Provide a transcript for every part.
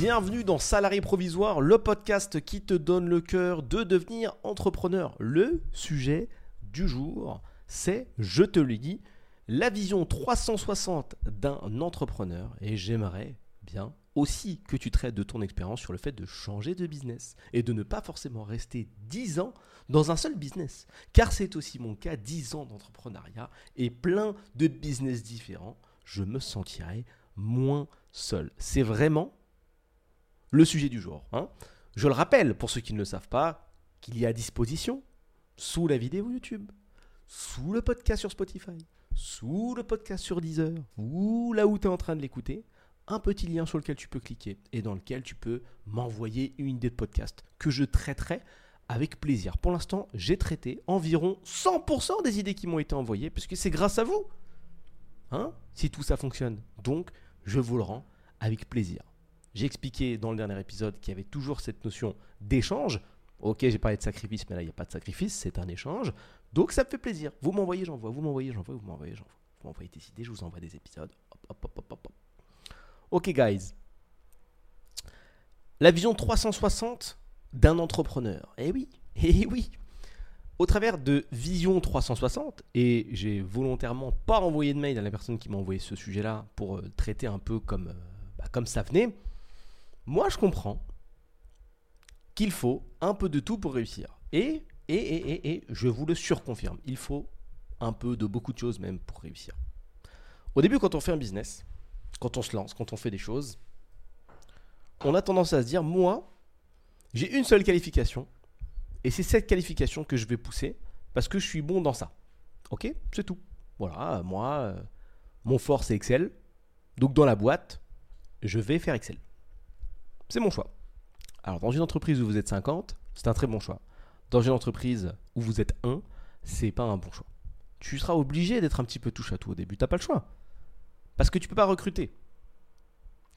Bienvenue dans Salarié Provisoire, le podcast qui te donne le cœur de devenir entrepreneur. Le sujet du jour, c'est, je te le dis, la vision 360 d'un entrepreneur. Et j'aimerais bien aussi que tu traites de ton expérience sur le fait de changer de business et de ne pas forcément rester 10 ans dans un seul business. Car c'est aussi mon cas, 10 ans d'entrepreneuriat et plein de business différents. Je me sentirais moins seul. C'est vraiment le sujet du jour. Hein. Je le rappelle, pour ceux qui ne le savent pas, qu'il y a à disposition, sous la vidéo YouTube, sous le podcast sur Spotify, sous le podcast sur Deezer, ou là où tu es en train de l'écouter, un petit lien sur lequel tu peux cliquer et dans lequel tu peux m'envoyer une idée de podcast que je traiterai avec plaisir. Pour l'instant, j'ai traité environ 100% des idées qui m'ont été envoyées, puisque c'est grâce à vous, hein, si tout ça fonctionne. Donc, je vous le rends avec plaisir. J'ai expliqué dans le dernier épisode qu'il y avait toujours cette notion d'échange. Ok, j'ai parlé de sacrifice, mais là, il n'y a pas de sacrifice, c'est un échange. Donc, ça me fait plaisir. Vous m'envoyez, j'envoie. Vous m'envoyez, j'envoie. Vous m'envoyez, j'envoie. Vous m'envoyez des idées, je vous envoie des épisodes. Hop, hop, hop, hop, hop. Ok, guys. La vision 360 d'un entrepreneur. Eh oui, eh oui. Au travers de Vision 360, et j'ai volontairement pas envoyé de mail à la personne qui m'a envoyé ce sujet-là pour euh, traiter un peu comme, euh, bah, comme ça venait, moi je comprends qu'il faut un peu de tout pour réussir. Et, et, et, et, et je vous le surconfirme, il faut un peu de beaucoup de choses même pour réussir. Au début, quand on fait un business, quand on se lance, quand on fait des choses, on a tendance à se dire, moi, j'ai une seule qualification, et c'est cette qualification que je vais pousser, parce que je suis bon dans ça. Ok C'est tout. Voilà, moi, euh, mon fort c'est Excel, donc dans la boîte, je vais faire Excel. C'est mon choix. Alors dans une entreprise où vous êtes 50, c'est un très bon choix. Dans une entreprise où vous êtes 1, c'est pas un bon choix. Tu seras obligé d'être un petit peu touche à tout au début, t'as pas le choix. Parce que tu peux pas recruter.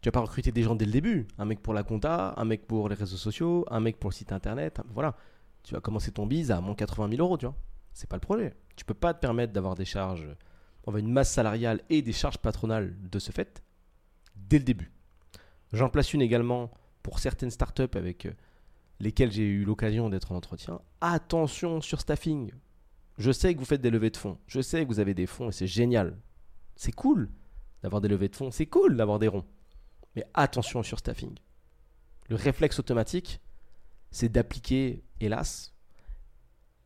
Tu vas pas recruter des gens dès le début. Un mec pour la compta, un mec pour les réseaux sociaux, un mec pour le site internet. Voilà. Tu vas commencer ton bise à moins 80 000 euros, tu vois. C'est pas le projet. Tu peux pas te permettre d'avoir des charges, on va une masse salariale et des charges patronales de ce fait dès le début. J'en place une également pour certaines startups avec euh, lesquelles j'ai eu l'occasion d'être en entretien. Attention sur staffing. Je sais que vous faites des levées de fonds. Je sais que vous avez des fonds et c'est génial. C'est cool d'avoir des levées de fonds. C'est cool d'avoir des ronds. Mais attention sur staffing. Le réflexe automatique, c'est d'appliquer, hélas,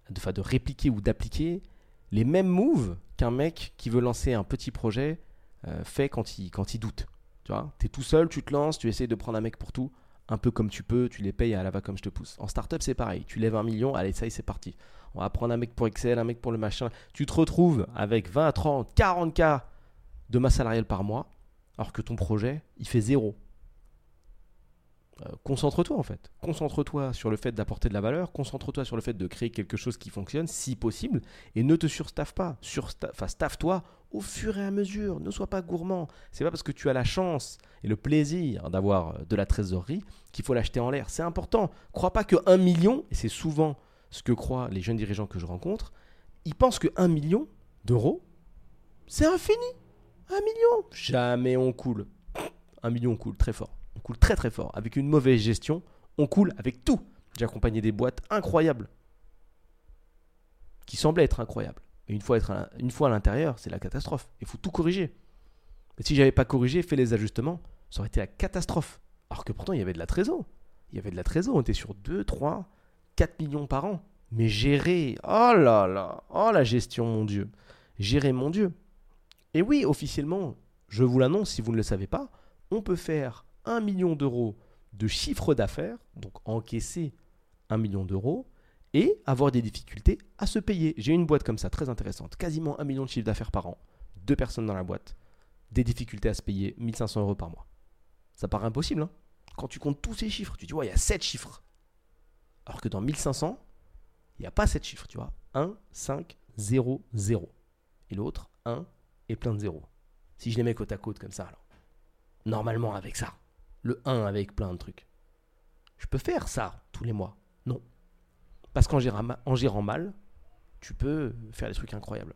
de, de répliquer ou d'appliquer les mêmes moves qu'un mec qui veut lancer un petit projet euh, fait quand il, quand il doute. Tu vois, es tout seul, tu te lances, tu essayes de prendre un mec pour tout, un peu comme tu peux, tu les payes à la va comme je te pousse. En startup, c'est pareil. Tu lèves un million, allez, ça y est, c'est parti. On va prendre un mec pour Excel, un mec pour le machin. Tu te retrouves avec 20, 30, 40 k de masse salariale par mois, alors que ton projet, il fait zéro. Euh, concentre-toi en fait. Concentre-toi sur le fait d'apporter de la valeur, concentre-toi sur le fait de créer quelque chose qui fonctionne si possible et ne te surstaffe pas. staffe-toi au fur et à mesure. Ne sois pas gourmand. C'est pas parce que tu as la chance et le plaisir d'avoir euh, de la trésorerie qu'il faut l'acheter en l'air. C'est important. Crois pas que 1 million, et c'est souvent ce que croient les jeunes dirigeants que je rencontre, ils pensent que 1 million d'euros, c'est infini. Un million Jamais on coule. Un million on coule très fort. On coule très très fort. Avec une mauvaise gestion, on coule avec tout. J'ai accompagné des boîtes incroyables. Qui semblaient être incroyables. Et une fois, à l'intérieur, c'est la catastrophe. Il faut tout corriger. Mais si j'avais pas corrigé, fait les ajustements, ça aurait été la catastrophe. Alors que pourtant, il y avait de la trésor. Il y avait de la trésor. On était sur 2, 3, 4 millions par an. Mais gérer, oh là là, oh la gestion, mon Dieu. Gérer, mon Dieu. Et oui, officiellement, je vous l'annonce si vous ne le savez pas, on peut faire 1 million d'euros de chiffre d'affaires, donc encaisser 1 million d'euros, et avoir des difficultés à se payer. J'ai une boîte comme ça, très intéressante, quasiment 1 million de chiffre d'affaires par an, deux personnes dans la boîte, des difficultés à se payer 1500 euros par mois. Ça paraît impossible, hein Quand tu comptes tous ces chiffres, tu dis, ouais, il y a 7 chiffres. Alors que dans 1500, il n'y a pas 7 chiffres, tu vois. 1, 5, 0, 0. Et l'autre, 1, et plein de zéros. Si je les mets côte à côte comme ça, alors. Normalement, avec ça. Le 1 avec plein de trucs. Je peux faire ça tous les mois. Non. Parce qu'en gérant, mal, tu peux faire des trucs incroyables.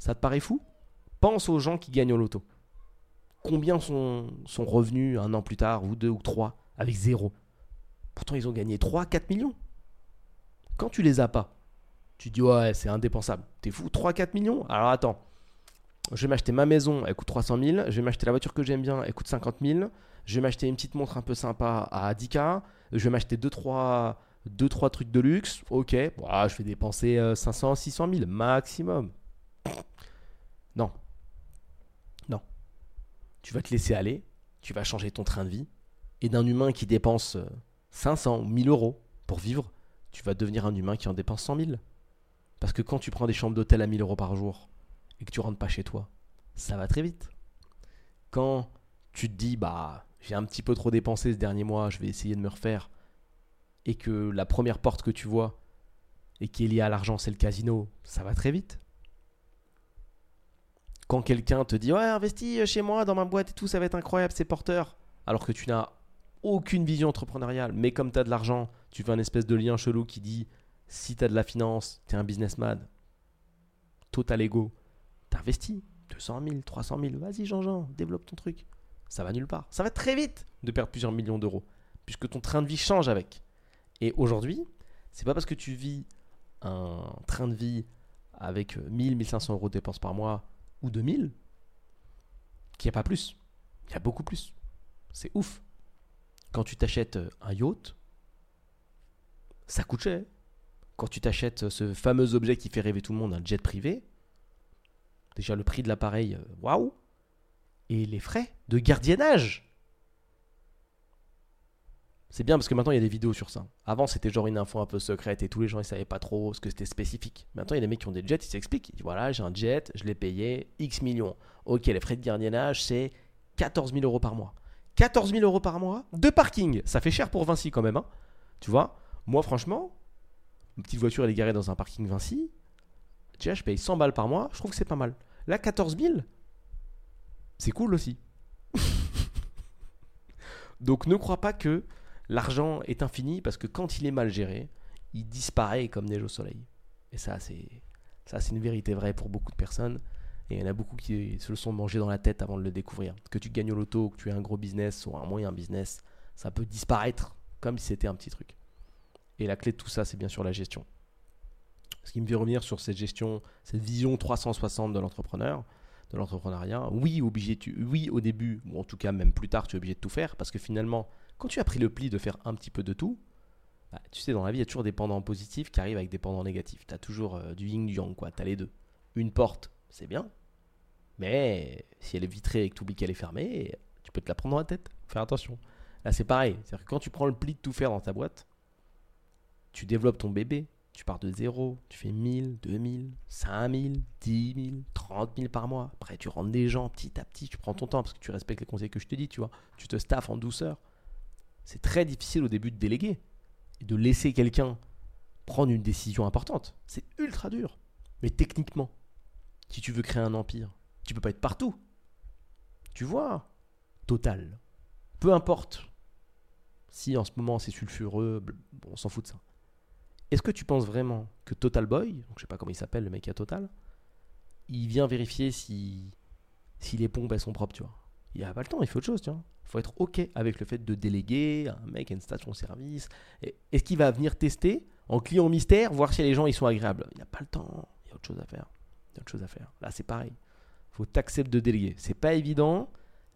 Ça te paraît fou? Pense aux gens qui gagnent au loto. Combien sont, sont revenus un an plus tard, ou deux ou trois, avec zéro? Pourtant, ils ont gagné 3, 4 millions. Quand tu les as pas, tu dis ouais, c'est indépensable. T'es fou, 3, 4 millions? Alors attends, je vais m'acheter ma maison, elle coûte 300 000. Je vais m'acheter la voiture que j'aime bien, elle coûte 50 000. Je vais m'acheter une petite montre un peu sympa à 10K. Je vais m'acheter 2-3 deux, trois trucs de luxe. Ok, je vais dépenser 500, 600 000 maximum. Non. Non. Tu vas te laisser aller. Tu vas changer ton train de vie. Et d'un humain qui dépense 500 ou 1000 euros pour vivre, tu vas devenir un humain qui en dépense 100 000. Parce que quand tu prends des chambres d'hôtel à 1000 euros par jour et que tu rentres pas chez toi, ça va très vite. Quand tu te dis, bah, j'ai un petit peu trop dépensé ce dernier mois, je vais essayer de me refaire, et que la première porte que tu vois et qui est liée à l'argent, c'est le casino, ça va très vite. Quand quelqu'un te dit, ouais, investis chez moi, dans ma boîte et tout, ça va être incroyable, c'est porteur, alors que tu n'as aucune vision entrepreneuriale, mais comme tu as de l'argent, tu fais un espèce de lien chelou qui dit si tu as de la finance, tu es un businessman, total ego, t'investis 200 000, 300 000, vas-y Jean-Jean, développe ton truc. Ça va nulle part. Ça va très vite de perdre plusieurs millions d'euros, puisque ton train de vie change avec. Et aujourd'hui, c'est pas parce que tu vis un train de vie avec 1000, 1500 euros de dépenses par mois ou 2000 qu'il n'y a pas plus. Il y a beaucoup plus. C'est ouf. Quand tu t'achètes un yacht, ça coûte cher. Quand tu t'achètes ce fameux objet qui fait rêver tout le monde, un jet privé, déjà le prix de l'appareil, euh, waouh Et les frais de gardiennage c'est bien parce que maintenant il y a des vidéos sur ça. Avant c'était genre une info un peu secrète et tous les gens ils savaient pas trop ce que c'était spécifique. Maintenant il y a des mecs qui ont des jets, ils s'expliquent. Ils disent voilà, j'ai un jet, je l'ai payé X millions. Ok, les frais de gardiennage c'est 14 000 euros par mois. 14 000 euros par mois de parking. Ça fait cher pour Vinci quand même. Hein. Tu vois Moi franchement, une petite voiture elle est garée dans un parking Vinci. Déjà je paye 100 balles par mois, je trouve que c'est pas mal. Là 14 000, c'est cool aussi. Donc ne crois pas que L'argent est infini parce que quand il est mal géré, il disparaît comme neige au soleil. Et ça, c'est ça, c'est une vérité vraie pour beaucoup de personnes. Et il y en a beaucoup qui se le sont mangés dans la tête avant de le découvrir. Que tu gagnes au loto, que tu aies un gros business ou un moyen business, ça peut disparaître comme si c'était un petit truc. Et la clé de tout ça, c'est bien sûr la gestion. Ce qui me fait revenir sur cette gestion, cette vision 360 de l'entrepreneur, de l'entrepreneuriat. Oui, au début, ou en tout cas même plus tard, tu es obligé de tout faire parce que finalement, quand tu as pris le pli de faire un petit peu de tout, bah, tu sais, dans la vie, il y a toujours des pendants positifs qui arrivent avec des pendants négatifs. Tu as toujours euh, du yin, du yang, quoi. Tu as les deux. Une porte, c'est bien. Mais si elle est vitrée et que tu oublies qu'elle est fermée, tu peux te la prendre dans la tête. Faire attention. Là, c'est pareil. C'est-à-dire que quand tu prends le pli de tout faire dans ta boîte, tu développes ton bébé. Tu pars de zéro, tu fais 1000, 2000, 5000, 10 000, 30 000 par mois. Après, tu rentres des gens petit à petit, tu prends ton temps parce que tu respectes les conseils que je te dis, tu vois. Tu te staffes en douceur c'est très difficile au début de déléguer et de laisser quelqu'un prendre une décision importante. C'est ultra dur. Mais techniquement, si tu veux créer un empire, tu peux pas être partout. Tu vois, Total. Peu importe si en ce moment c'est sulfureux, on s'en fout de ça. Est-ce que tu penses vraiment que Total Boy, donc je sais pas comment il s'appelle le mec à Total, il vient vérifier si, si les pompes elles sont propres, tu vois? Il a pas le temps, il fait autre chose, tu vois. Il faut être OK avec le fait de déléguer un mec à une station-service. Est-ce qu'il va venir tester en client mystère, voir si les gens ils sont agréables? Il n'a pas le temps, il y a autre chose à faire. Il y a autre chose à faire. Là, c'est pareil. Il faut t'accepter de déléguer. C'est pas évident,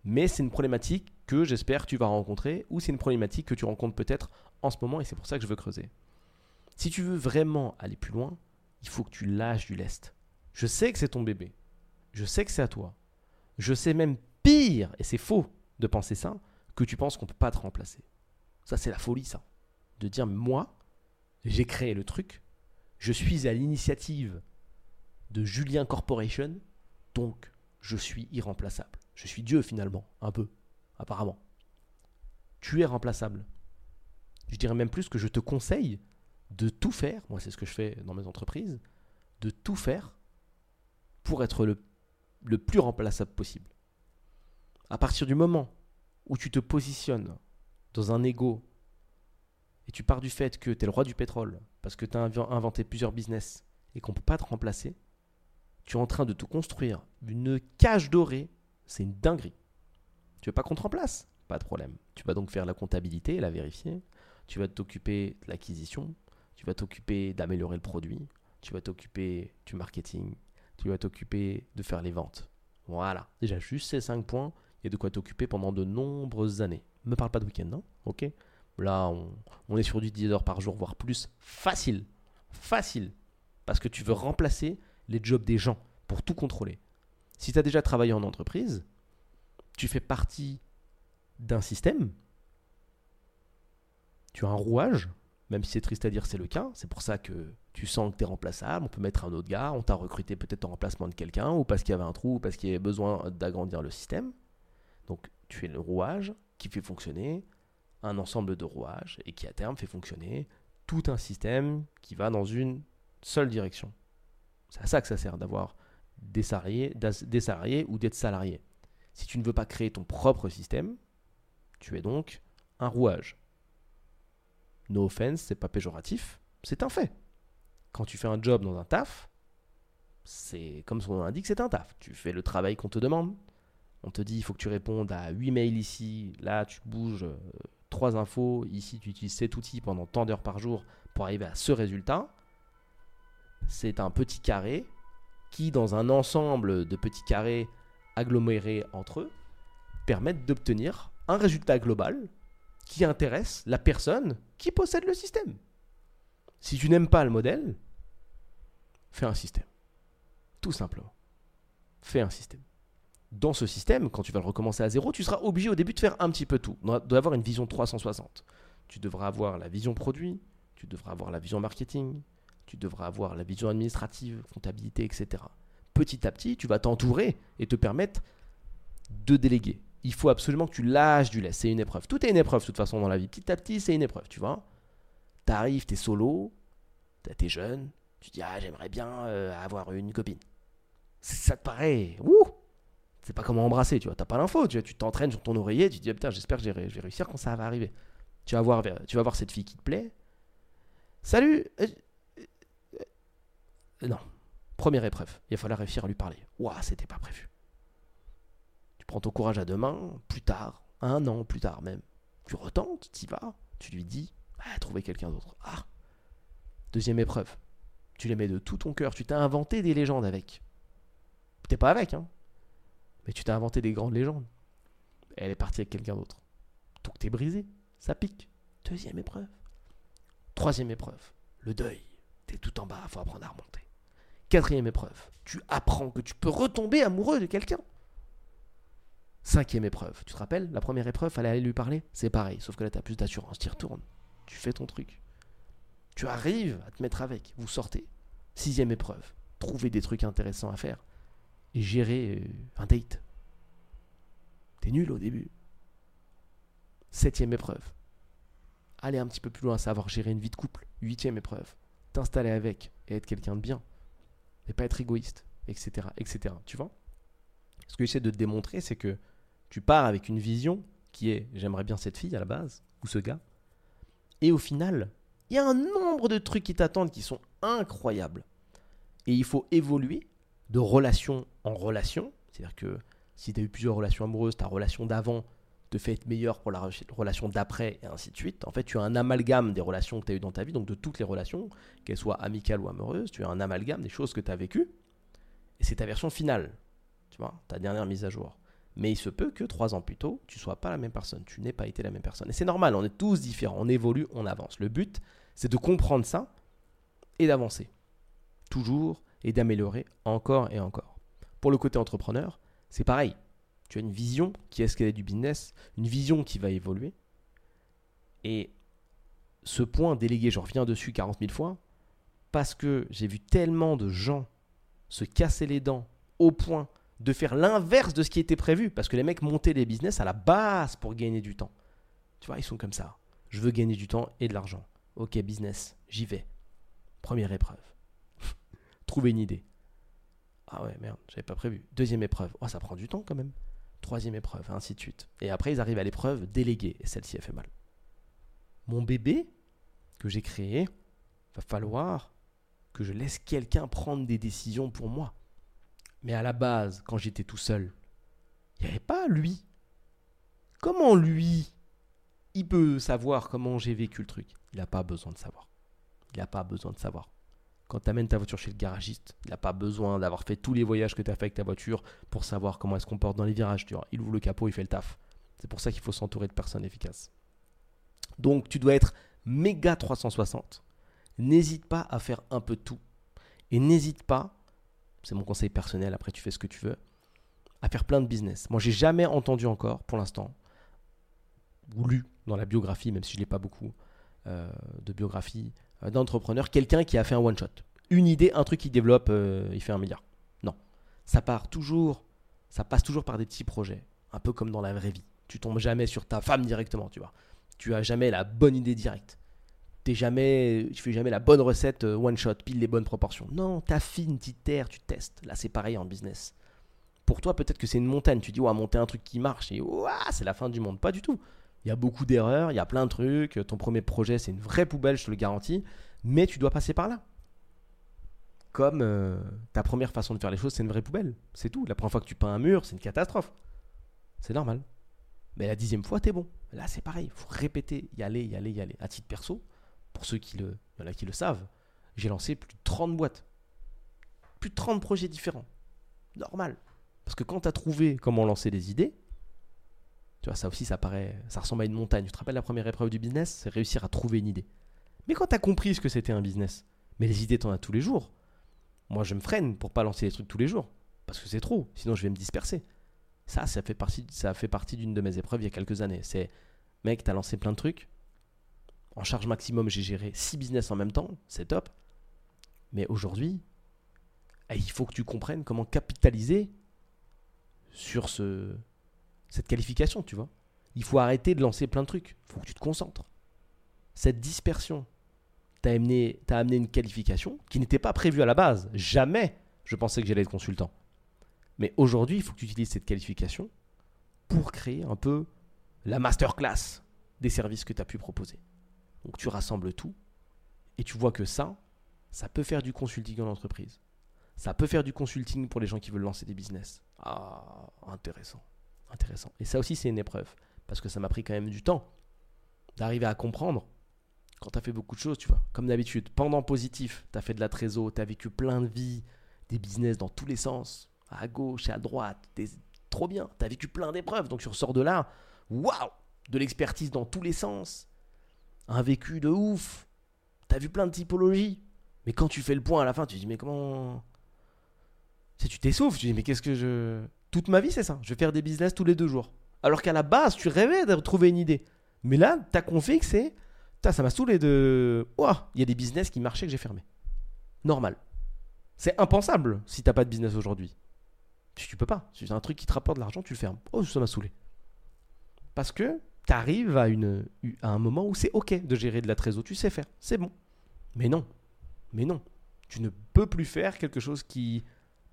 mais c'est une problématique que j'espère tu vas rencontrer ou c'est une problématique que tu rencontres peut-être en ce moment et c'est pour ça que je veux creuser. Si tu veux vraiment aller plus loin, il faut que tu lâches du lest. Je sais que c'est ton bébé. Je sais que c'est à toi. Je sais même pire, et c'est faux, de penser ça que tu penses qu'on ne peut pas te remplacer. Ça, c'est la folie, ça. De dire, moi, j'ai créé le truc, je suis à l'initiative de Julien Corporation, donc je suis irremplaçable. Je suis Dieu finalement, un peu, apparemment. Tu es remplaçable. Je dirais même plus que je te conseille de tout faire, moi c'est ce que je fais dans mes entreprises, de tout faire pour être le, plus remplaçable possible. À partir du moment où tu te positionnes dans un ego et tu pars du fait que tu es le roi du pétrole parce que tu as inventé plusieurs business et qu'on ne peut pas te remplacer, tu es en train de te construire une cage dorée, c'est une dinguerie. Tu veux pas qu'on te remplace? Pas de problème. Tu vas donc faire la comptabilité, la vérifier. Tu vas t'occuper de l'acquisition. Tu vas t'occuper d'améliorer le produit. Tu vas t'occuper du marketing. Tu vas t'occuper de faire les ventes. Voilà. Déjà, juste ces 5 points, il y a de quoi t'occuper pendant de nombreuses années. Me parle pas de week-end, non Ok? Là, on, on est sur du 10 heures par jour, voire plus. Facile. Facile. Parce que tu veux remplacer les jobs des gens pour tout contrôler. Si tu as déjà travaillé en entreprise, tu fais partie d'un système, tu as un rouage, même si c'est triste à dire, c'est le cas. C'est pour ça que tu sens que tu es remplaçable. On peut mettre un autre gars, on t'a recruté peut-être en remplacement de quelqu'un, ou parce qu'il y avait un trou, ou parce qu'il y avait besoin d'agrandir le système. Donc tu es le rouage qui fait fonctionner un ensemble de rouages et qui à terme fait fonctionner tout un système qui va dans une seule direction. C'est à ça que ça sert d'avoir des salariés, des salariés ou d'être salarié. Si tu ne veux pas créer ton propre système, tu es donc un rouage. No offense, c'est pas péjoratif, c'est un fait. Quand tu fais un job dans un taf, c'est comme son nom l'indique, c'est un taf. Tu fais le travail qu'on te demande. On te dit, il faut que tu répondes à 8 mails ici. Là, tu bouges 3 euh, infos. Ici, tu utilises cet outil pendant tant d'heures par jour pour arriver à ce résultat. C'est un petit carré qui, dans un ensemble de petits carrés agglomérés entre eux, permettent d'obtenir un résultat global qui intéresse la personne qui possède le système. Si tu n'aimes pas le modèle, fais un système. Tout simplement. Fais un système. Dans ce système, quand tu vas le recommencer à zéro, tu seras obligé au début de faire un petit peu tout, d'avoir une vision 360. Tu devras avoir la vision produit, tu devras avoir la vision marketing, tu devras avoir la vision administrative, comptabilité, etc. Petit à petit, tu vas t'entourer et te permettre de déléguer il faut absolument que tu lâches du lait. C'est une épreuve. Tout est une épreuve, de toute façon, dans la vie. Petit à petit, c'est une épreuve, tu vois. T'arrives, t'es solo, t'es jeune, tu dis, ah, j'aimerais bien euh, avoir une copine. Ça te paraît, ouh, c'est pas comment embrasser, tu vois. T'as pas l'info, tu t'entraînes sur ton oreiller, tu dis, ah, putain, j'espère que je vais réussir quand ça va arriver. Tu vas voir, tu vas voir cette fille qui te plaît. Salut euh, euh, Non. Première épreuve. Il va falloir réussir à lui parler. Ouah, c'était pas prévu. Prends ton courage à deux mains, plus tard, un an plus tard même. Tu retentes, tu y vas, tu lui dis, ah, trouver quelqu'un d'autre. Ah Deuxième épreuve. Tu mets de tout ton cœur, tu t'as inventé des légendes avec. T'es pas avec, hein Mais tu t'as inventé des grandes légendes. Elle est partie avec quelqu'un d'autre. Donc t'es brisé, ça pique. Deuxième épreuve. Troisième épreuve, le deuil. T'es tout en bas, faut apprendre à remonter. Quatrième épreuve, tu apprends que tu peux retomber amoureux de quelqu'un. Cinquième épreuve. Tu te rappelles La première épreuve, fallait aller lui parler? C'est pareil, sauf que là, tu as plus d'assurance. Tu retournes. Tu fais ton truc. Tu arrives à te mettre avec. Vous sortez. Sixième épreuve. Trouver des trucs intéressants à faire. Et gérer euh, un date. T'es nul au début. Septième épreuve. Aller un petit peu plus loin, savoir gérer une vie de couple. Huitième épreuve. T'installer avec et être quelqu'un de bien. Et pas être égoïste, etc. etc. Tu vois? Ce que j'essaie de te démontrer, c'est que tu pars avec une vision qui est j'aimerais bien cette fille à la base, ou ce gars. Et au final, il y a un nombre de trucs qui t'attendent qui sont incroyables. Et il faut évoluer de relation en relation. C'est-à-dire que si tu as eu plusieurs relations amoureuses, ta relation d'avant te fait être meilleure pour la relation d'après, et ainsi de suite. En fait, tu as un amalgame des relations que tu as eues dans ta vie, donc de toutes les relations, qu'elles soient amicales ou amoureuses, tu as un amalgame des choses que tu as vécues. Et c'est ta version finale, tu vois, ta dernière mise à jour. Mais il se peut que trois ans plus tôt, tu sois pas la même personne, tu n'aies pas été la même personne. Et c'est normal, on est tous différents, on évolue, on avance. Le but, c'est de comprendre ça et d'avancer. Toujours et d'améliorer encore et encore. Pour le côté entrepreneur, c'est pareil. Tu as une vision qui est ce qu'elle est du business, une vision qui va évoluer. Et ce point délégué, je reviens dessus 40 000 fois, parce que j'ai vu tellement de gens se casser les dents au point de faire l'inverse de ce qui était prévu. Parce que les mecs montaient des business à la base pour gagner du temps. Tu vois, ils sont comme ça. Je veux gagner du temps et de l'argent. Ok, business, j'y vais. Première épreuve. Trouver une idée. Ah ouais, merde, j'avais pas prévu. Deuxième épreuve. Oh, ça prend du temps quand même. Troisième épreuve, ainsi de suite. Et après, ils arrivent à l'épreuve déléguée. Et celle-ci, a fait mal. Mon bébé que j'ai créé, va falloir que je laisse quelqu'un prendre des décisions pour moi. Mais à la base, quand j'étais tout seul, il n'y avait pas lui. Comment lui qui peut savoir comment j'ai vécu le truc? Il n'a pas besoin de savoir. Il n'a pas besoin de savoir. Quand tu amènes ta voiture chez le garagiste, il n'a pas besoin d'avoir fait tous les voyages que tu as fait avec ta voiture pour savoir comment elle se comporte dans les virages. Tu vois. Il ouvre le capot, il fait le taf. C'est pour ça qu'il faut s'entourer de personnes efficaces. Donc tu dois être méga 360. N'hésite pas à faire un peu tout. Et n'hésite pas, c'est mon conseil personnel, après tu fais ce que tu veux, à faire plein de business. Moi, j'ai jamais entendu encore, pour l'instant, ou lu dans la biographie, même si je n'ai pas beaucoup euh, de biographie euh, d'entrepreneur, quelqu'un qui a fait un one shot. Une idée, un truc qui développe, euh, il fait un milliard. Non. Ça part toujours, ça passe toujours par des petits projets, un peu comme dans la vraie vie. Tu tombes jamais sur ta femme directement, tu vois. Tu as jamais la bonne idée directe t'es jamais, tu fais jamais la bonne recette euh, one shot, pile les bonnes proportions. Non, t'affines, t'itères, tu testes. Là, c'est pareil en business. Pour toi, peut-être que c'est une montagne. Tu dis, ouais, monter un truc qui marche et c'est la fin du monde. Pas du tout. Il y a beaucoup d'erreurs, il y a plein de trucs. Ton premier projet, c'est une vraie poubelle, je te le garantis. Mais tu dois passer par là. Comme euh, ta première façon de faire les choses, c'est une vraie poubelle. C'est tout. La première fois que tu peins un mur, c'est une catastrophe. C'est normal. Mais la dixième fois, t'es bon. Là, c'est pareil. Il faut répéter, y aller, y aller, y aller. À titre perso, pour ceux qui le, y en a qui le savent, j'ai lancé plus de 30 boîtes. Plus de 30 projets différents. Normal. Parce que quand tu as trouvé comment lancer des idées, tu vois, ça aussi, ça paraît, ça ressemble à une montagne. Tu te rappelles la première épreuve du business? C'est réussir à trouver une idée. Mais quand tu as compris ce que c'était un business, mais les idées, tu en as tous les jours. Moi, je me freine pour pas lancer des trucs tous les jours. Parce que c'est trop. Sinon, je vais me disperser. Ça, ça fait partie, ça fait partie d'une de mes épreuves il y a quelques années. C'est, mec, tu as lancé plein de trucs. En charge maximum, j'ai géré 6 business en même temps, c'est top. Mais aujourd'hui, eh, il faut que tu comprennes comment capitaliser sur ce, cette qualification, tu vois. Il faut arrêter de lancer plein de trucs. Il faut que tu te concentres. Cette dispersion t'a amené, amené une qualification qui n'était pas prévue à la base. Jamais je pensais que j'allais être consultant. Mais aujourd'hui, il faut que tu utilises cette qualification pour créer un peu la masterclass des services que tu as pu proposer. Donc tu rassembles tout et tu vois que ça, ça peut faire du consulting en entreprise. Ça peut faire du consulting pour les gens qui veulent lancer des business. Ah, intéressant. Intéressant. Et ça aussi, c'est une épreuve. Parce que ça m'a pris quand même du temps d'arriver à comprendre quand tu fait beaucoup de choses, tu vois. Comme d'habitude, pendant positif, tu as fait de la trésor, tu as vécu plein de vies, des business dans tous les sens, à gauche et à droite. Trop bien. Tu as vécu plein d'épreuves. Donc tu ressors de là, waouh, de l'expertise dans tous les sens un vécu de ouf. T'as vu plein de typologies. Mais quand tu fais le point à la fin, tu te dis, mais comment. Si tu t'essouffles, tu te dis, mais qu'est-ce que je. Toute ma vie, c'est ça. Je vais faire des business tous les deux jours. Alors qu'à la base, tu rêvais de trouver une idée. Mais là, ta config, c'est. Ça m'a saoulé de. Ouah, il y a des business qui marchaient que j'ai fermé. Normal. C'est impensable si t'as pas de business aujourd'hui. Tu peux pas. Si c'est un truc qui te rapporte de l'argent, tu le fermes. Oh, ça m'a saoulé. Parce que tu arrives à, un moment où c'est OK de gérer de la trésor, tu sais faire, c'est bon. Mais non, mais non, tu ne peux plus faire quelque chose qui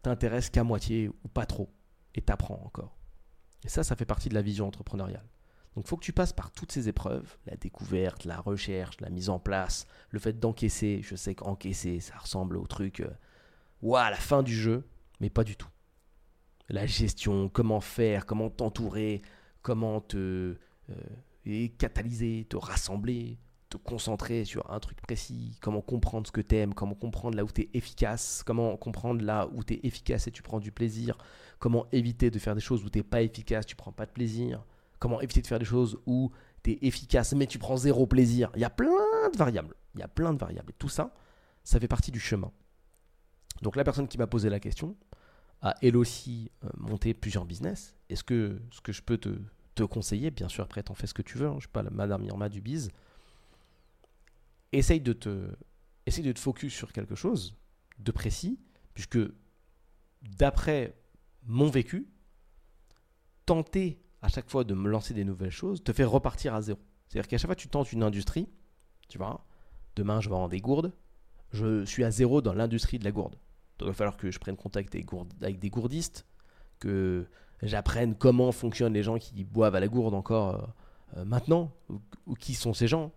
t'intéresse qu'à moitié ou pas trop, et t'apprends encore. Et ça, ça fait partie de la vision entrepreneuriale. Donc il faut que tu passes par toutes ces épreuves, la découverte, la recherche, la mise en place, le fait d'encaisser. Je sais qu'encaisser, ça ressemble au truc, euh, à la fin du jeu, mais pas du tout. La gestion, comment faire, comment t'entourer, comment te et catalyser, te rassembler, te concentrer sur un truc précis, comment comprendre ce que tu aimes, comment comprendre là où tu es efficace, comment comprendre là où tu es efficace et tu prends du plaisir, comment éviter de faire des choses où tu pas efficace, tu prends pas de plaisir, comment éviter de faire des choses où tu es efficace mais tu prends zéro plaisir. Il y a plein de variables, il y a plein de variables. Et tout ça, ça fait partie du chemin. Donc la personne qui m'a posé la question a elle aussi euh, monté plusieurs business. Est-ce que ce que je peux te conseiller, bien sûr, après, t'en fais ce que tu veux, hein, je suis pas la Madame Irma du bise. Essaye de te, essaye de te focus sur quelque chose de précis, puisque d'après mon vécu, tenter à chaque fois de me lancer des nouvelles choses te fait repartir à zéro. C'est-à-dire qu'à chaque fois que tu tentes une industrie, tu vois, demain je vais vendre des gourdes, je suis à zéro dans l'industrie de la gourde. Donc il va falloir que je prenne contact avec des gourdistes, que j'apprenne comment fonctionnent les gens qui boivent à la gourde encore euh, euh, maintenant, ou, qui sont ces gens,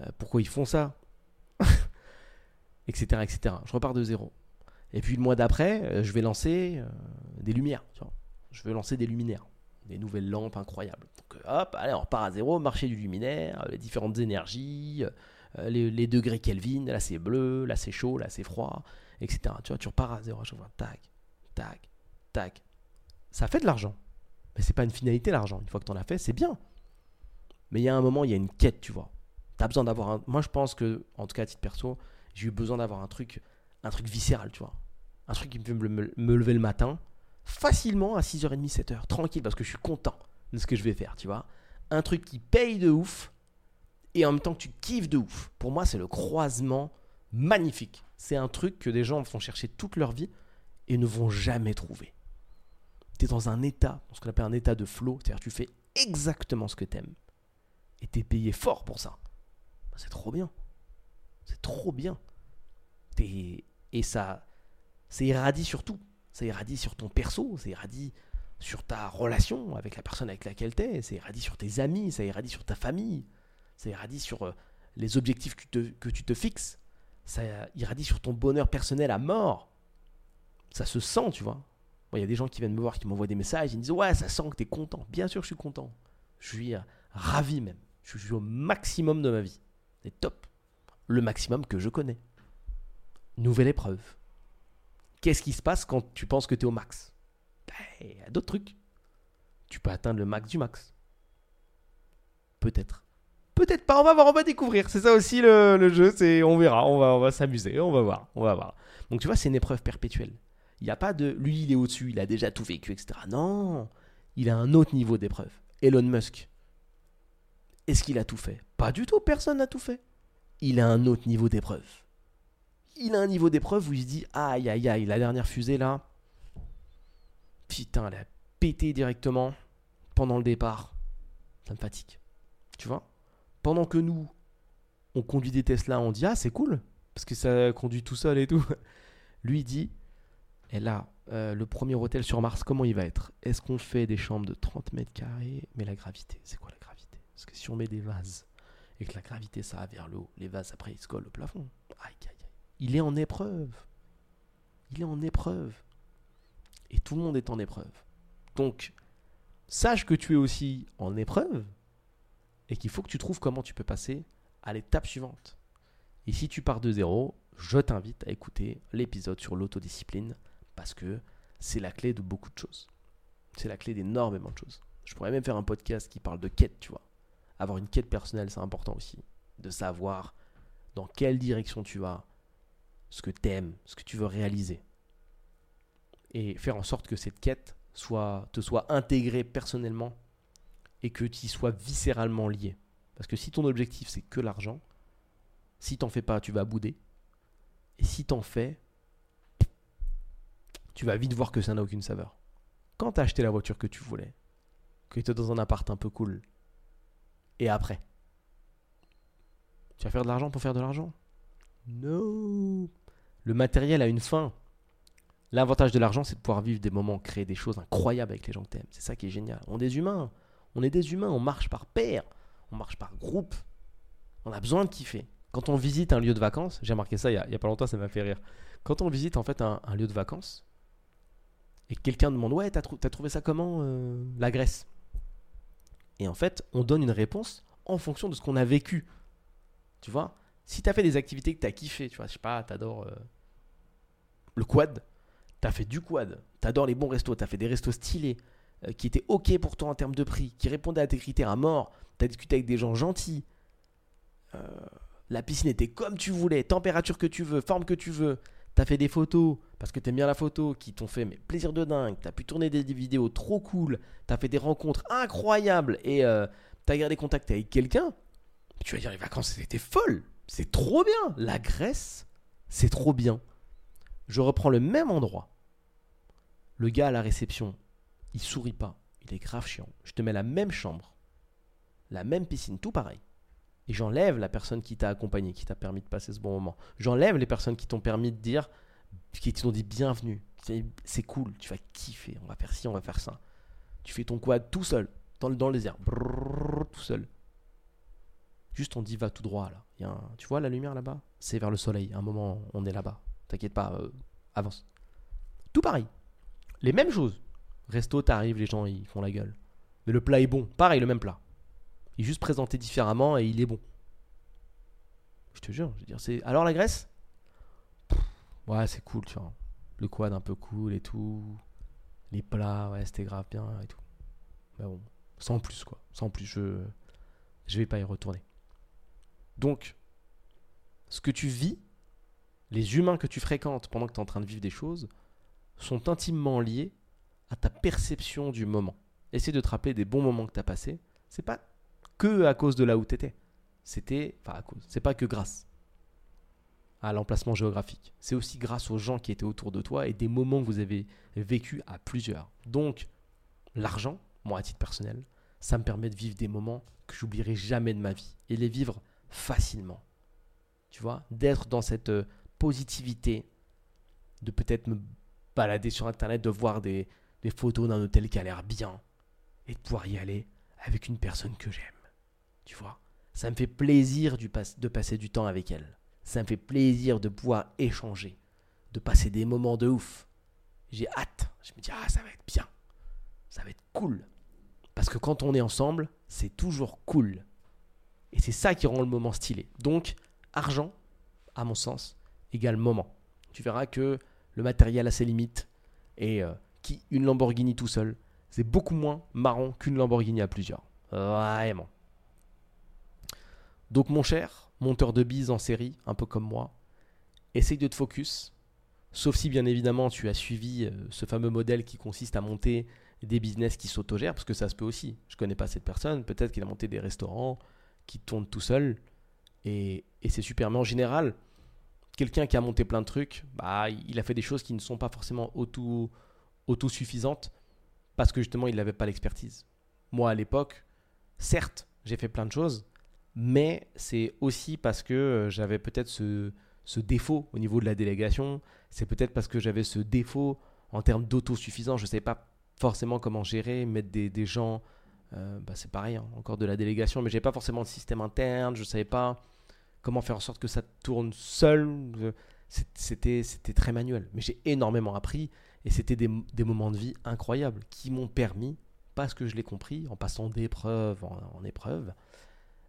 euh, pourquoi ils font ça, etc., etc. Je repars de zéro. Et puis le mois d'après, je vais lancer des lumières. Je vais lancer des luminaires. des nouvelles lampes incroyables. Donc hop, allez, on repart à zéro, marché du luminaire, les différentes énergies, les, degrés Kelvin, là c'est bleu, là c'est chaud, là c'est froid, etc. Tu vois, tu repars à zéro à chaque fois. Tac, tac, tac. Ça fait de l'argent. Mais c'est pas une finalité l'argent. Une fois que tu en as fait, c'est bien. Mais il y a un moment, il y a une quête, tu vois. Tu as besoin d'avoir un. Moi, je pense que, en tout cas, à titre perso, j'ai eu besoin d'avoir un truc, un truc viscéral, tu vois. Un truc qui me fait me, me lever le matin, facilement à 6h30, 7h, tranquille, parce que je suis content de ce que je vais faire, tu vois. Un truc qui paye de ouf, et en même temps que tu kiffes de ouf. Pour moi, c'est le croisement magnifique. C'est un truc que des gens font chercher toute leur vie et ne vont jamais trouver. Tu es dans un état, ce qu'on appelle un état de flow, c'est-à-dire tu fais exactement ce que tu aimes. Et tu es payé fort pour ça. Bah, c'est trop bien. C'est trop bien. Et ça, ça irradie sur tout. Ça irradie sur ton perso, ça irradie sur ta relation avec la personne avec laquelle tu es, ça irradie sur tes amis, ça irradie sur ta famille, ça irradie sur euh, les objectifs que te, que tu te fixes, ça irradie sur ton bonheur personnel à mort. Ça se sent, tu vois. Il y a des gens qui viennent me voir, qui m'envoient des messages, ils me disent Ouais, ça sent que tu es content. Bien sûr, je suis content. Je suis euh, ravi même. Je suis au maximum de ma vie. C'est top. Le maximum que je connais. Nouvelle épreuve. Qu'est-ce qui se passe quand tu penses que tu es au max? Ben, Il y a d'autres trucs. Tu peux atteindre le max du max. Peut-être. Peut-être pas, on va voir, on va découvrir. C'est ça aussi le, jeu, c'est on verra, on va, on va s'amuser, on va voir, on va voir. Donc tu vois, c'est une épreuve perpétuelle. Il n'y a pas de lui, il est au-dessus, il a déjà tout vécu, etc. Non, il a un autre niveau d'épreuve. Elon Musk, est-ce qu'il a tout fait? Pas du tout, personne n'a tout fait. Il a un autre niveau d'épreuve. Il a un niveau d'épreuve où il se dit aïe aïe aïe, la dernière fusée là, putain, elle a pété directement pendant le départ. Ça me fatigue. Tu vois? Pendant que nous, on conduit des Tesla, on dit Ah, c'est cool, parce que ça conduit tout seul et tout. Lui, il dit Et là, euh, le premier hôtel sur Mars, comment il va être? Est-ce qu'on fait des chambres de 30 mètres carrés? Mais la gravité, c'est quoi la gravité? Parce que si on met des vases et que la gravité, ça va vers le haut, les vases, après, ils se collent au plafond. Aïe, aïe, aïe. Il est en épreuve. Il est en épreuve. Et tout le monde est en épreuve. Donc, sache que tu es aussi en épreuve, et qu'il faut que tu trouves comment tu peux passer à l'étape suivante. Et si tu pars de zéro, je t'invite à écouter l'épisode sur l'autodiscipline parce que c'est la clé de beaucoup de choses. C'est la clé d'énormément de choses. Je pourrais même faire un podcast qui parle de quête, tu vois. Avoir une quête personnelle, c'est important aussi. De savoir dans quelle direction tu vas, ce que tu aimes, ce que tu veux réaliser. Et faire en sorte que cette quête soit, te soit intégrée personnellement et que tu y sois viscéralement lié. Parce que si ton objectif c'est que l'argent, si t'en fais pas, tu vas bouder. Et si t'en fais, tu vas vite voir que ça n'a aucune saveur. Quand t'as acheté la voiture que tu voulais, que tu es dans un appart un peu cool, et après, tu vas faire de l'argent pour faire de l'argent? Non Le matériel a une fin. L'avantage de l'argent, c'est de pouvoir vivre des moments, créer des choses incroyables avec les gens que t'aimes. C'est ça qui est génial. On est des humains. On est des humains, on marche par paire, on marche par groupe. On a besoin de kiffer. Quand on visite un lieu de vacances, j'ai remarqué ça il y, a, pas longtemps, ça m'a fait rire. Quand on visite en fait un, lieu de vacances et que quelqu'un demande Ouais, t'as, as trouvé ça comment euh, la Grèce? Et en fait, on donne une réponse en fonction de ce qu'on a vécu. Tu vois? Si t'as fait des activités que t'as kiffé, tu vois, je sais pas, t'adores euh, le quad, t'as fait du quad, t'adores les bons restos, t'as fait des restos stylés, euh, qui était OK pour toi en termes de prix, qui répondait à tes critères à mort, tu as discuté avec des gens gentils, la piscine était comme tu voulais, température que tu veux, forme que tu veux, tu as fait des photos parce que tu aimes bien la photo, qui t'ont fait mais, plaisir de dingue, tu as pu tourner des, vidéos trop cool, tu as fait des rencontres incroyables. Et euh, tu as gardé contact avec quelqu'un, tu vas dire les vacances c'était folle, c'est trop bien, la Grèce, c'est trop bien. Je reprends le même endroit. Le gars à la réception, il sourit pas, il est grave chiant. Je te mets la même chambre, la même piscine, tout pareil. Et j'enlève la personne qui t'a accompagné, qui t'a permis de passer ce bon moment. J'enlève les personnes qui t'ont permis de dire, qui t'ont dit bienvenue. C'est cool, tu vas kiffer, on va faire ci, on va faire ça. Tu fais ton quad tout seul, dans le, dans les airs, tout seul. Juste on dit va tout droit là. Tu vois la lumière là-bas? C'est vers le soleil. un moment, on est là-bas. T'inquiète pas, euh, avance. Tout pareil. Les mêmes choses. Resto, t'arrives, les gens ils font la gueule. Mais le plat est bon. Pareil, le même plat. Il est juste présenté différemment et il est bon. Je te jure, je veux dire. Alors la graisse? Ouais, c'est cool, tu vois. Le quad un peu cool et tout. Les plats, ouais, c'était grave bien et tout. Mais bon, sans plus, quoi. Sans plus, je. Je vais pas y retourner. Donc, ce que tu vis, les humains que tu fréquentes pendant que tu es en train de vivre des choses, sont intimement liés à ta perception du moment. Essaye de te rappeler des bons moments que tu as passés. C'est pas que à cause de là où tu étais. C'était. Enfin, à cause. C'est pas que grâce à l'emplacement géographique. C'est aussi grâce aux gens qui étaient autour de toi et des moments que vous avez vécu à plusieurs. Donc, l'argent, moi à titre personnel, ça me permet de vivre des moments que j'oublierai jamais de ma vie et les vivre facilement. Tu vois, d'être dans cette euh, positivité, de peut-être me balader sur internet, de voir des, photos d'un hôtel qui a l'air bien et de pouvoir y aller avec une personne que j'aime. Tu vois, ça me fait plaisir de passer du temps avec elle. Ça me fait plaisir de pouvoir échanger, de passer des moments de ouf. J'ai hâte. Je me dis, ah, ça va être bien. Ça va être cool. Parce que quand on est ensemble, c'est toujours cool. Et c'est ça qui rend le moment stylé. Donc, argent, à mon sens, égale moment. Tu verras que le matériel a ses limites et euh, qui une Lamborghini tout seul, c'est beaucoup moins marrant qu'une Lamborghini à plusieurs. Vraiment. Donc mon cher, monteur de bise en série, un peu comme moi, essaye de te focus. Sauf si bien évidemment tu as suivi euh, ce fameux modèle qui consiste à monter des business qui s'autogèrent, parce que ça se peut aussi. Je connais pas cette personne, peut-être qu'il a monté des restaurants qui tournent tout seul, et, c'est super. Mais en général, quelqu'un qui a monté plein de trucs, bah, il a fait des choses qui ne sont pas forcément auto, autosuffisantes, parce que justement, il n'avait pas l'expertise. Moi, à l'époque, certes, j'ai fait plein de choses, mais c'est aussi parce que euh, j'avais peut-être ce, défaut au niveau de la délégation, c'est peut-être parce que j'avais ce défaut en termes d'autosuffisance, je ne savais pas forcément comment gérer, mettre des, gens, euh, bah c'est pareil, hein, encore de la délégation, mais je n'avais pas forcément de système interne, je ne savais pas comment faire en sorte que ça tourne seul, c'était très manuel, mais j'ai énormément appris, et c'était des, moments de vie incroyables qui m'ont permis, parce que je l'ai compris, en passant d'épreuve en épreuve,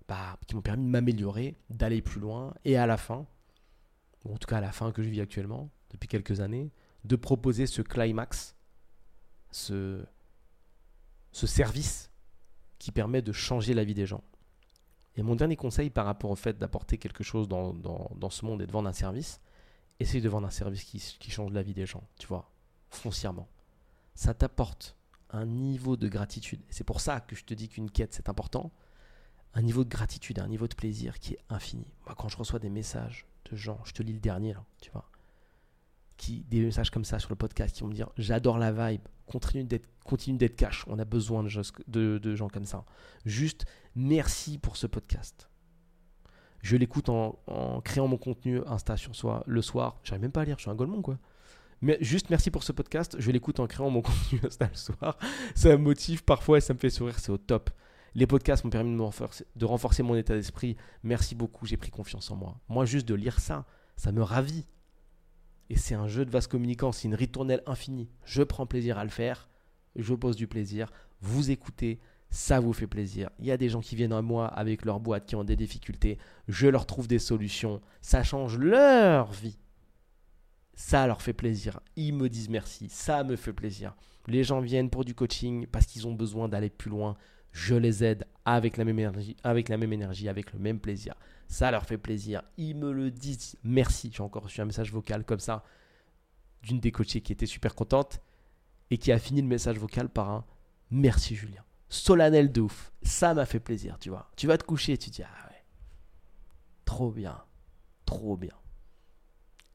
bah, qui m'ont permis de m'améliorer, d'aller plus loin, et à la fin, ou en tout cas à la fin que je vis actuellement, depuis quelques années, de proposer ce climax, ce, ce service qui permet de changer la vie des gens. Et mon dernier conseil par rapport au fait d'apporter quelque chose dans, dans, dans, ce monde et de vendre un service, essaye de vendre un service qui, qui change la vie des gens, tu vois, foncièrement. Ça t'apporte un niveau de gratitude. C'est pour ça que je te dis qu'une quête, c'est important un niveau de gratitude, un niveau de plaisir qui est infini. Moi, quand je reçois des messages de gens, je te lis le dernier, là, tu vois, qui, des messages comme ça sur le podcast qui vont me dire J'adore la vibe, continue d'être, cash, on a besoin de, gens comme ça. Juste merci pour ce podcast. Je l'écoute en, créant mon contenu Insta sur soi le soir. J'arrive même pas à lire, je suis un golemon quoi. Mais juste merci pour ce podcast. Je l'écoute en créant mon contenu Insta le soir. Ça me motive parfois et ça me fait sourire, c'est au top. Les podcasts m'ont permis de, renforcer, mon état d'esprit. Merci beaucoup, j'ai pris confiance en moi. Moi, juste de lire ça, ça me ravit. Et c'est un jeu de vase communicant, c'est une ritournelle infinie. Je prends plaisir à le faire, je pose du plaisir, vous écoutez, ça vous fait plaisir. Il y a des gens qui viennent à moi avec leur boîte, qui ont des difficultés, je leur trouve des solutions, ça change leur vie. Ça leur fait plaisir, ils me disent merci, ça me fait plaisir. Les gens viennent pour du coaching parce qu'ils ont besoin d'aller plus loin, je les aide avec la même énergie, avec le même plaisir. Ça leur fait plaisir. Ils me le disent. Merci. J'ai encore reçu un message vocal comme ça d'une des coachées qui était super contente et qui a fini le message vocal par un merci Julien. Solennel de ouf. Ça m'a fait plaisir, tu vois. Tu vas te coucher tu dis ah ouais. Trop bien. Trop bien.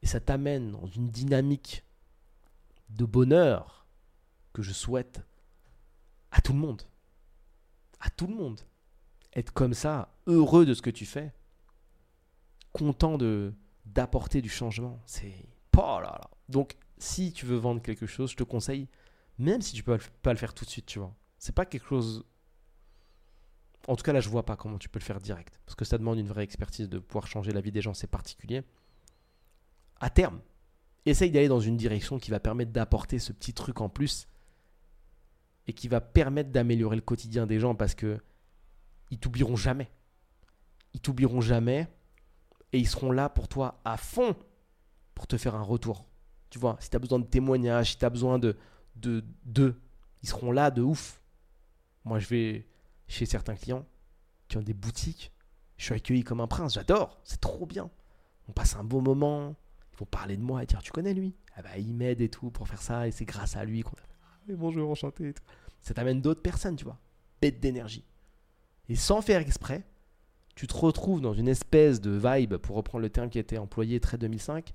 Et ça t'amène dans une dynamique de bonheur que je souhaite à tout le monde à tout le monde. Être comme ça, heureux de ce que tu fais, content de d'apporter du changement, c'est oh là là. Donc si tu veux vendre quelque chose, je te conseille même si tu peux pas le faire tout de suite, tu vois. C'est pas quelque chose en tout cas, là, je vois pas comment tu peux le faire direct. Parce que ça demande une vraie expertise de pouvoir changer la vie des gens, c'est particulier. À terme, essaye d'aller dans une direction qui va permettre d'apporter ce petit truc en plus et qui va permettre d'améliorer le quotidien des gens parce que ils t'oublieront jamais. Ils t'oublieront jamais et ils seront là pour toi à fond pour te faire un retour. Tu vois, si tu as besoin de témoignages, si tu as besoin de de d'eux, ils seront là de ouf. Moi, je vais chez certains clients qui ont des boutiques, je suis accueilli comme un prince, j'adore, c'est trop bien. On passe un bon moment, ils vont parler de moi et dire tu connais lui? Ah bah il m'aide et tout pour faire ça et c'est grâce à lui qu'on a bonjour, enchanté et tout. Ça t'amène d'autres personnes, tu vois. Bête d'énergie. Et sans faire exprès, tu te retrouves dans une espèce de vibe, pour reprendre le terme qui été employé très 2005,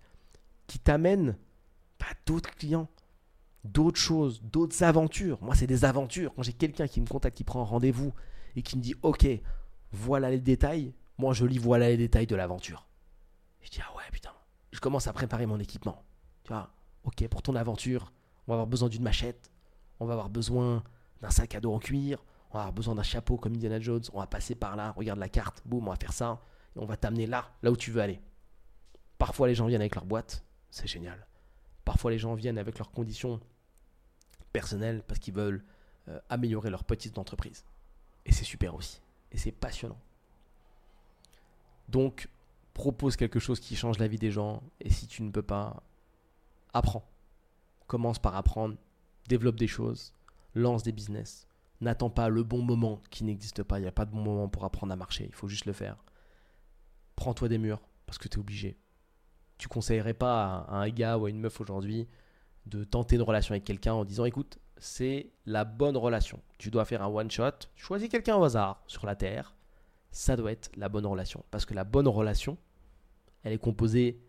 qui t'amène bah, d'autres clients, d'autres choses, d'autres aventures. Moi, c'est des aventures. Quand j'ai quelqu'un qui me contacte, qui prend un rendez-vous et qui me dit Ok, voilà les détails, moi je lis voilà les détails de l'aventure. Je dis Ah ouais, putain. Je commence à préparer mon équipement. Tu vois, ok, pour ton aventure, on va avoir besoin d'une machette, on va avoir besoin d'un sac à dos en cuir, on va avoir besoin d'un chapeau comme Indiana Jones, on va passer par là, regarde la carte, boum, on va faire ça, et on va t'amener là, là où tu veux aller. Parfois les gens viennent avec leur boîte, c'est génial. Parfois les gens viennent avec leurs conditions personnelles parce qu'ils veulent euh, améliorer leur petite entreprise. Et c'est super aussi. Et c'est passionnant. Donc, propose quelque chose qui change la vie des gens. Et si tu ne peux pas, apprends. Commence par apprendre. Développe des choses. Lance des business. N'attends pas le bon moment qui n'existe pas. Il n'y a pas de bon moment pour apprendre à marcher. Il faut juste le faire. Prends-toi des murs parce que tu es obligé. Tu conseillerais pas à un gars ou à une meuf aujourd'hui de tenter une relation avec quelqu'un en disant écoute, c'est la bonne relation. Tu dois faire un one shot, choisis quelqu'un au hasard sur la terre, ça doit être la bonne relation. Parce que la bonne relation, elle est composée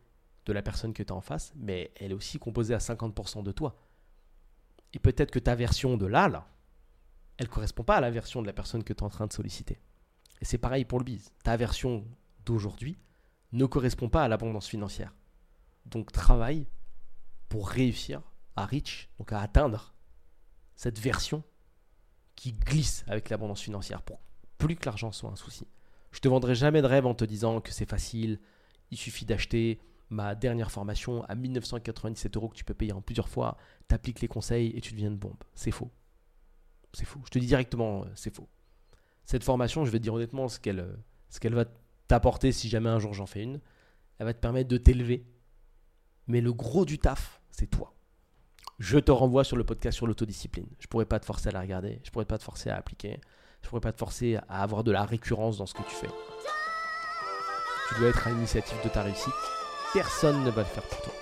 de la personne que tu as en face, mais elle est aussi composée à 50% de toi. Et peut-être que ta version de là, là, elle correspond pas à la version de la personne que tu es en train de solliciter. Et c'est pareil pour le biz. Ta version d'aujourd'hui ne correspond pas à l'abondance financière. Donc travaille pour réussir à reach, donc à atteindre cette version qui glisse avec l'abondance financière pour plus que l'argent soit un souci. Je te vendrai jamais de rêve en te disant que c'est facile, il suffit d'acheter ma dernière formation à 1997 euros que tu peux payer en plusieurs fois, t'appliques les conseils et tu deviens une bombe. C'est faux. C'est faux. Je te dis directement, euh, c'est faux. Cette formation, je vais te dire honnêtement ce qu'elle euh, ce qu'elle va t'apporter si jamais un jour j'en fais une. Elle va te permettre de t'élever. Mais le gros du taf, c'est toi je te renvoie sur le podcast sur l'autodiscipline. Je pourrais pas te forcer à la regarder, je pourrais pas te forcer à appliquer, je pourrais pas te forcer à avoir de la récurrence dans ce que tu fais. Tu dois être à l'initiative de ta réussite. Personne ne va le faire pour toi.